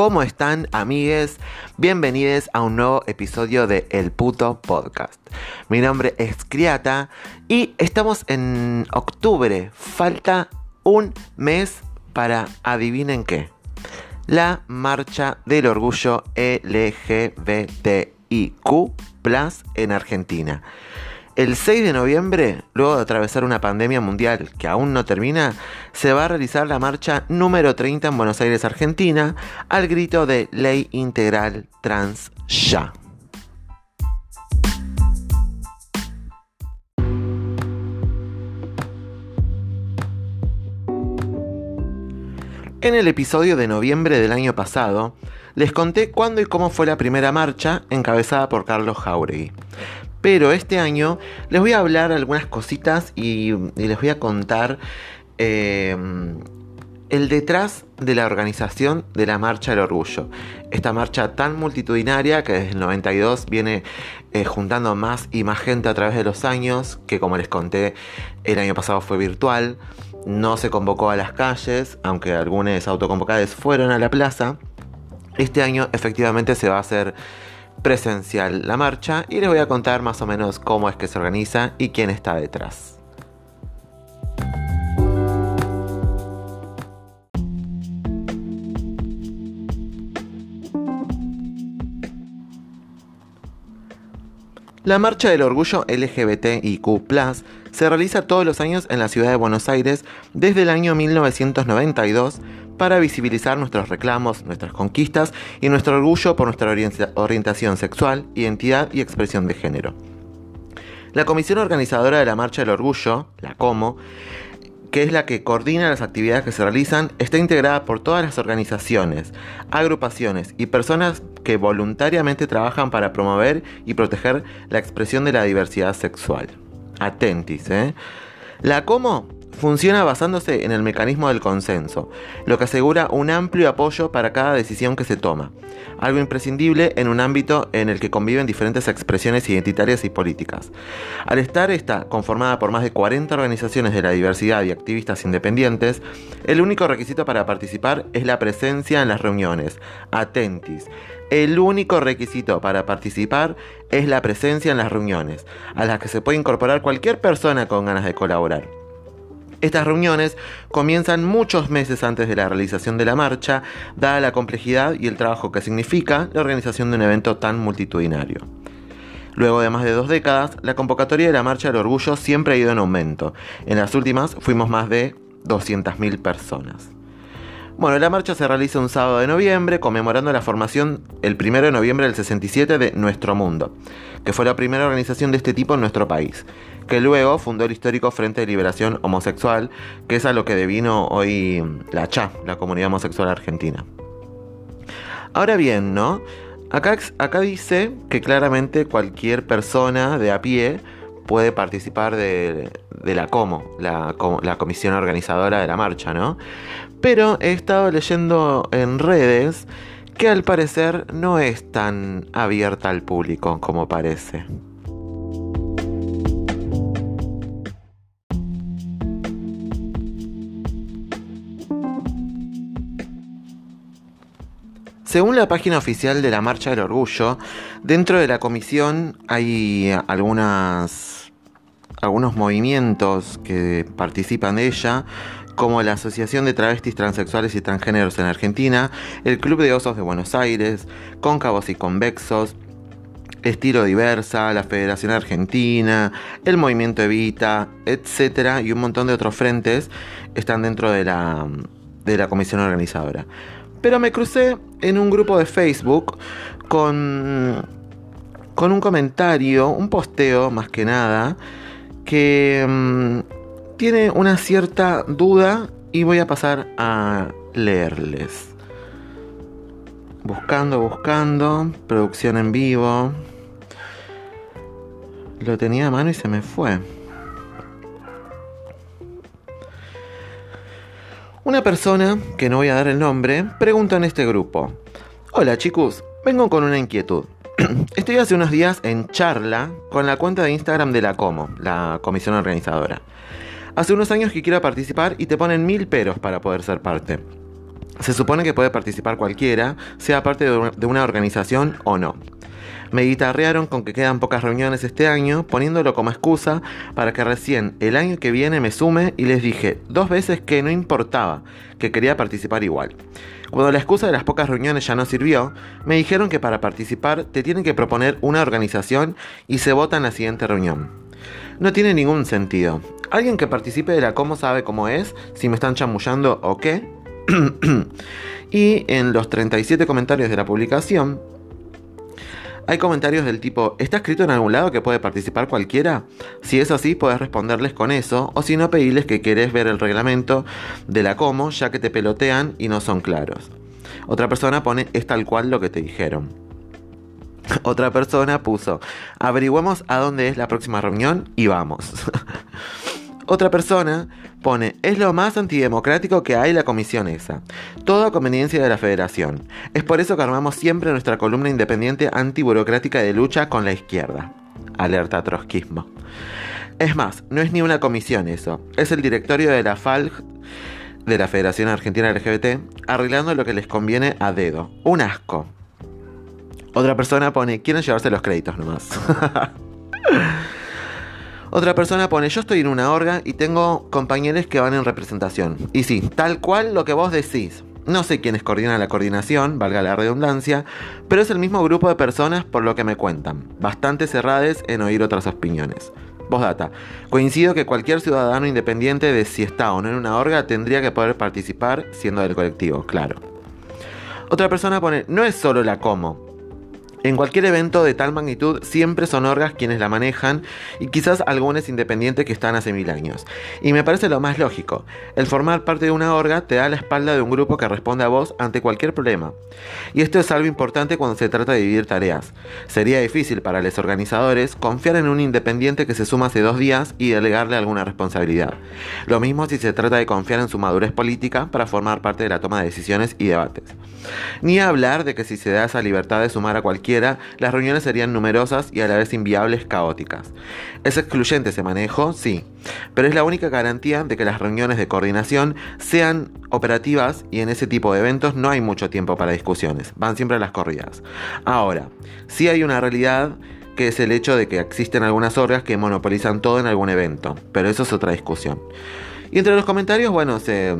¿Cómo están amigues? Bienvenidos a un nuevo episodio de El Puto Podcast. Mi nombre es Criata y estamos en octubre. Falta un mes para adivinen qué. La marcha del orgullo LGBTIQ en Argentina. El 6 de noviembre, luego de atravesar una pandemia mundial que aún no termina, se va a realizar la marcha número 30 en Buenos Aires, Argentina, al grito de Ley Integral Trans Ya. En el episodio de noviembre del año pasado, les conté cuándo y cómo fue la primera marcha encabezada por Carlos Jauregui. Pero este año les voy a hablar algunas cositas y, les voy a contar em, el detrás de la organización de la Marcha del Orgullo. Esta marcha tan multitudinaria que desde el 92 viene eh, juntando más y más gente a través de los años, que como les conté el año pasado fue virtual, no se convocó a las calles, aunque algunos autoconvocados fueron a la plaza. Este año efectivamente se va a hacer presencial la marcha y les voy a contar más o menos cómo es que se organiza y quién está detrás. La Marcha del Orgullo LGBTIQ se realiza todos los años en la ciudad de Buenos Aires desde el año 1992 para visibilizar nuestros reclamos, nuestras conquistas y nuestro orgullo por nuestra orientación sexual, identidad y expresión de género. La comisión organizadora de la Marcha del Orgullo, la COMO, que es la que coordina las actividades que se realizan, está integrada por todas las organizaciones, agrupaciones y personas que voluntariamente trabajan para promover y proteger la expresión de la diversidad sexual. Atentis, ¿eh? La COMO funciona basándose en el mecanismo del consenso, lo que asegura un amplio apoyo para cada decisión que se toma, algo imprescindible en un ámbito en el que conviven diferentes expresiones identitarias y políticas. Al estar esta conformada por más de 40 organizaciones de la diversidad y activistas independientes, el único requisito para participar es la presencia en las reuniones. Atentis. El único requisito para participar es la presencia en las reuniones, a las que se puede incorporar cualquier persona con ganas de colaborar. Estas reuniones comienzan muchos meses antes de la realización de la marcha, dada la complejidad y el trabajo que significa la organización de un evento tan multitudinario. Luego de más de dos décadas, la convocatoria de la Marcha del Orgullo siempre ha ido en aumento. En las últimas fuimos más de 200.000 personas. Bueno, la marcha se realiza un sábado de noviembre, conmemorando la formación el 1 de noviembre del 67 de Nuestro Mundo, que fue la primera organización de este tipo en nuestro país que luego fundó el histórico Frente de Liberación Homosexual, que es a lo que devino hoy la CHA, la comunidad homosexual argentina. Ahora bien, ¿no? Acá, dice que claramente cualquier persona de a pie puede participar de, la COMO, la, la, comisión organizadora de la marcha, ¿no? Pero he estado leyendo en redes que al parecer no es tan abierta al público como parece. Según la página oficial de la Marcha del Orgullo, dentro de la comisión hay algunas, algunos movimientos que participan de ella, como la Asociación de Travestis Transexuales y Transgéneros en Argentina, el Club de Osos de Buenos Aires, Cóncavos y Convexos, Estilo Diversa, la Federación Argentina, el Movimiento Evita, etc. y un montón de otros frentes están dentro de la, de la comisión organizadora. Pero me crucé en un grupo de Facebook con, con un comentario, un posteo más que nada, que mm, tiene una cierta duda y voy a pasar a leerles. Buscando, buscando, producción en vivo. Lo tenía a mano y se me fue. Una persona, que no voy a dar el nombre, pregunta en este grupo. Hola chicos, vengo con una inquietud. Estoy hace unos días en charla con la cuenta de Instagram de la Como, la comisión organizadora. Hace unos años que quiero participar y te ponen mil peros para poder ser parte. Se supone que puede participar cualquiera, sea parte de una organización o no. Me guitarrearon con que quedan pocas reuniones este año, poniéndolo como excusa para que recién el año que viene me sume y les dije dos veces que no importaba, que quería participar igual. Cuando la excusa de las pocas reuniones ya no sirvió, me dijeron que para participar te tienen que proponer una organización y se vota en la siguiente reunión. No tiene ningún sentido. Alguien que participe de la cómo sabe cómo es, si me están chamullando o qué. y en los 37 comentarios de la publicación hay comentarios del tipo, ¿está escrito en algún lado que puede participar cualquiera? Si es así, puedes responderles con eso, o si no, pedirles que querés ver el reglamento de la como, ya que te pelotean y no son claros. Otra persona pone, es tal cual lo que te dijeron. Otra persona puso, averigüemos a dónde es la próxima reunión y vamos. Otra persona pone, es lo más antidemocrático que hay la comisión esa. Todo a conveniencia de la federación. Es por eso que armamos siempre nuestra columna independiente antiburocrática de lucha con la izquierda. Alerta trotskismo. Es más, no es ni una comisión eso. Es el directorio de la FALG, de la Federación Argentina LGBT, arreglando lo que les conviene a dedo. Un asco. Otra persona pone, quieren llevarse los créditos nomás. Otra persona pone, yo estoy en una orga y tengo compañeros que van en representación. Y sí, tal cual lo que vos decís. No sé quiénes coordinan la coordinación, valga la redundancia, pero es el mismo grupo de personas por lo que me cuentan, bastante cerrades en oír otras opiniones. data. Coincido que cualquier ciudadano independiente de si está o no en una orga tendría que poder participar siendo del colectivo, claro. Otra persona pone, no es solo la como, en cualquier evento de tal magnitud siempre son orgas quienes la manejan y quizás algunos independientes que están hace mil años. Y me parece lo más lógico. El formar parte de una orga te da la espalda de un grupo que responde a vos ante cualquier problema. Y esto es algo importante cuando se trata de dividir tareas. Sería difícil para los organizadores confiar en un independiente que se suma hace dos días y delegarle alguna responsabilidad. Lo mismo si se trata de confiar en su madurez política para formar parte de la toma de decisiones y debates. Ni hablar de que si se da esa libertad de sumar a cualquier las reuniones serían numerosas y a la vez inviables, caóticas. ¿Es excluyente ese manejo? Sí, pero es la única garantía de que las reuniones de coordinación sean operativas y en ese tipo de eventos no hay mucho tiempo para discusiones, van siempre a las corridas. Ahora, sí hay una realidad que es el hecho de que existen algunas orgas que monopolizan todo en algún evento, pero eso es otra discusión. Y entre los comentarios, bueno, se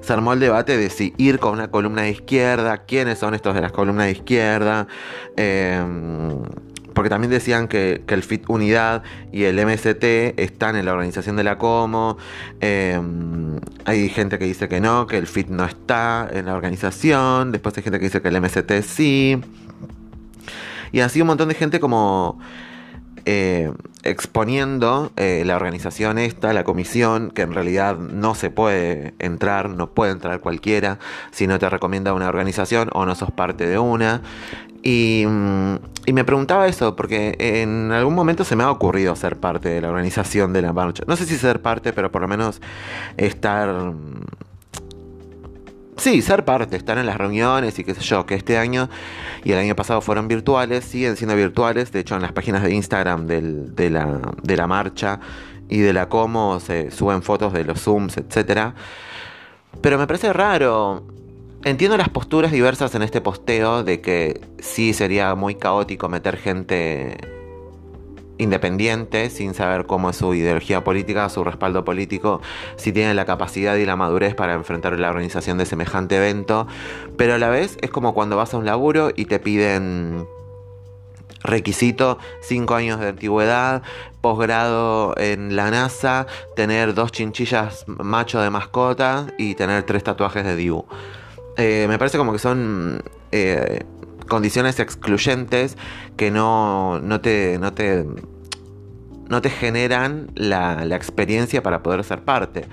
se armó el debate de si ir con una columna de izquierda, quiénes son estos de las columnas de izquierda, em, porque también decían que, el FIT Unidad y el MST están en la organización de la Como. Em, hay gente que dice que no, que el FIT no está en la organización. Después hay gente que dice que el MST sí. Y así un montón de gente como eh, exponiendo eh, la organización esta, la comisión, que en realidad no se puede entrar, no puede entrar cualquiera si no te recomienda una organización o no sos parte de una. Y, mm, y, me preguntaba eso, porque en algún momento se me ha ocurrido ser parte de la organización de la marcha. No sé si ser parte, pero por lo menos estar Sí, ser parte, estar en las reuniones y qué sé yo, que este año y el año pasado fueron virtuales, siguen siendo virtuales, de hecho en las páginas de Instagram de, la, de la marcha y de la Como se suben fotos de los Zooms, etc. Pero me parece raro, entiendo las posturas diversas en este posteo de que sí sería muy caótico meter gente independiente, sin saber cómo es su ideología política, su respaldo político, si tiene la capacidad y la madurez para enfrentar la organización de semejante evento, pero a la vez es como cuando vas a un laburo y te piden requisito 5 años de antigüedad, posgrado en la NASA, tener dos chinchillas macho de mascota y tener tres tatuajes de Dibu. Eh, me parece como que son eh, condiciones excluyentes que no, no, te, no, te, no te generan la, experiencia para poder ser parte.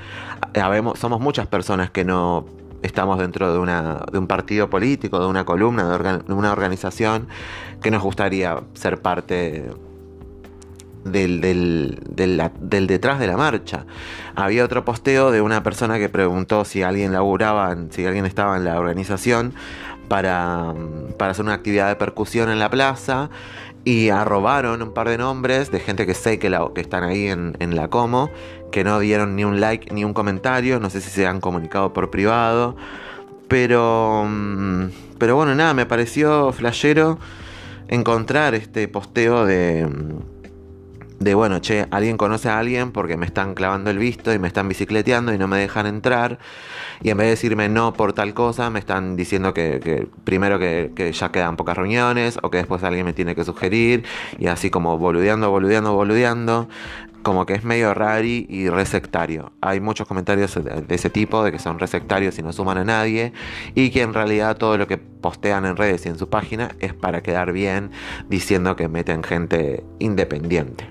somos muchas personas que no estamos dentro de, una, de un partido político, de una columna, de, una organización que nos gustaría ser parte del, del, del, detrás de la marcha. Había otro posteo de una persona que preguntó si alguien laburaba, si alguien estaba en la organización para, para hacer una actividad de percusión en la plaza. Y arrobaron un par de nombres de gente que sé que, que están ahí en, en, la Como, que no dieron ni un like ni un comentario, no sé si se han comunicado por privado, pero, mm, pero bueno, nada, me pareció flashero encontrar este posteo de de bueno, che, alguien conoce a alguien porque me están clavando el visto y me están bicicleteando y no me dejan entrar. Y en vez de decirme no por tal cosa, me están diciendo que, primero que, ya quedan pocas reuniones o que después alguien me tiene que sugerir. Y así como boludeando, boludeando, boludeando. Como que es medio rari y resectario. Hay muchos comentarios de ese tipo, de que son resectarios y no suman a nadie. Y que en realidad todo lo que postean en redes y en su página es para quedar bien diciendo que meten gente independiente.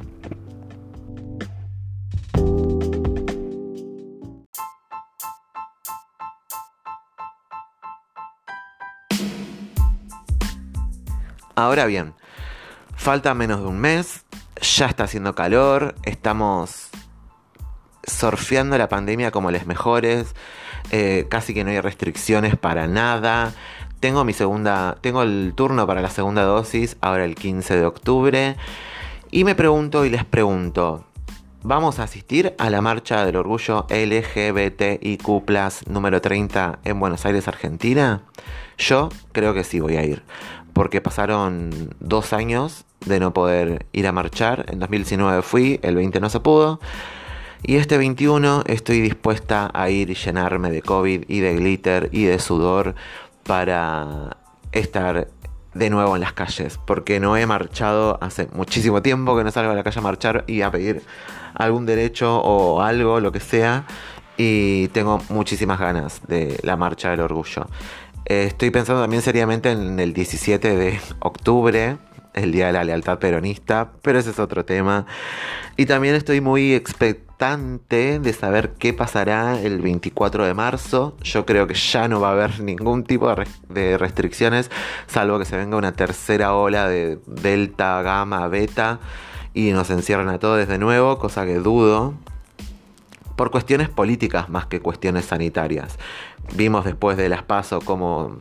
Ahora bien, falta menos de un mes, ya está haciendo calor, estamos surfeando la pandemia como les mejores, eh, casi que no hay restricciones para nada. Tengo mi segunda, tengo el turno para la segunda dosis ahora el 15 de octubre y me pregunto y les pregunto, ¿vamos a asistir a la marcha del orgullo LGBTIQ+ número 30 en Buenos Aires, Argentina? Yo creo que sí voy a ir porque pasaron dos años de no poder ir a marchar. En 2019 fui, el 20 no se pudo. Y este 21 estoy dispuesta a ir y llenarme de COVID y de glitter y de sudor para estar de nuevo en las calles. Porque no he marchado hace muchísimo tiempo que no salgo a la calle a marchar y a pedir algún derecho o algo, lo que sea. Y tengo muchísimas ganas de la marcha del orgullo. Eh, estoy pensando también seriamente en el 17 de octubre, el Día de la Lealtad Peronista, pero ese es otro tema. Y también estoy muy expectante de saber qué pasará el 24 de marzo. Yo creo que ya no va a haber ningún tipo de, restricciones, salvo que se venga una tercera ola de delta, gamma, beta y nos encierren a todos de nuevo, cosa que dudo por cuestiones políticas más que cuestiones sanitarias. Vimos después de las PASO como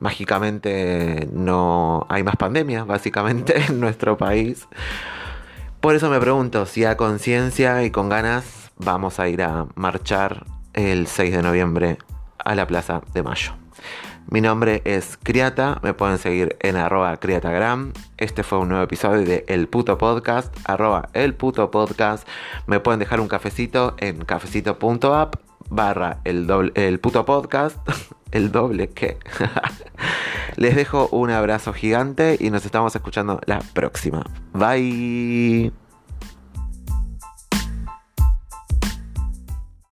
mágicamente no hay más pandemias, básicamente, en nuestro país. Por eso me pregunto si a conciencia y con ganas vamos a ir a marchar el 6 de noviembre a la Plaza de Mayo. Mi nombre es Criata, me pueden seguir en arroba criatagram. Este fue un nuevo episodio de El Puto Podcast, arroba El Puto Podcast. Me pueden dejar un cafecito en cafecito.app barra el, doble, el puto podcast. El doble que. Les dejo un abrazo gigante y nos estamos escuchando la próxima. Bye.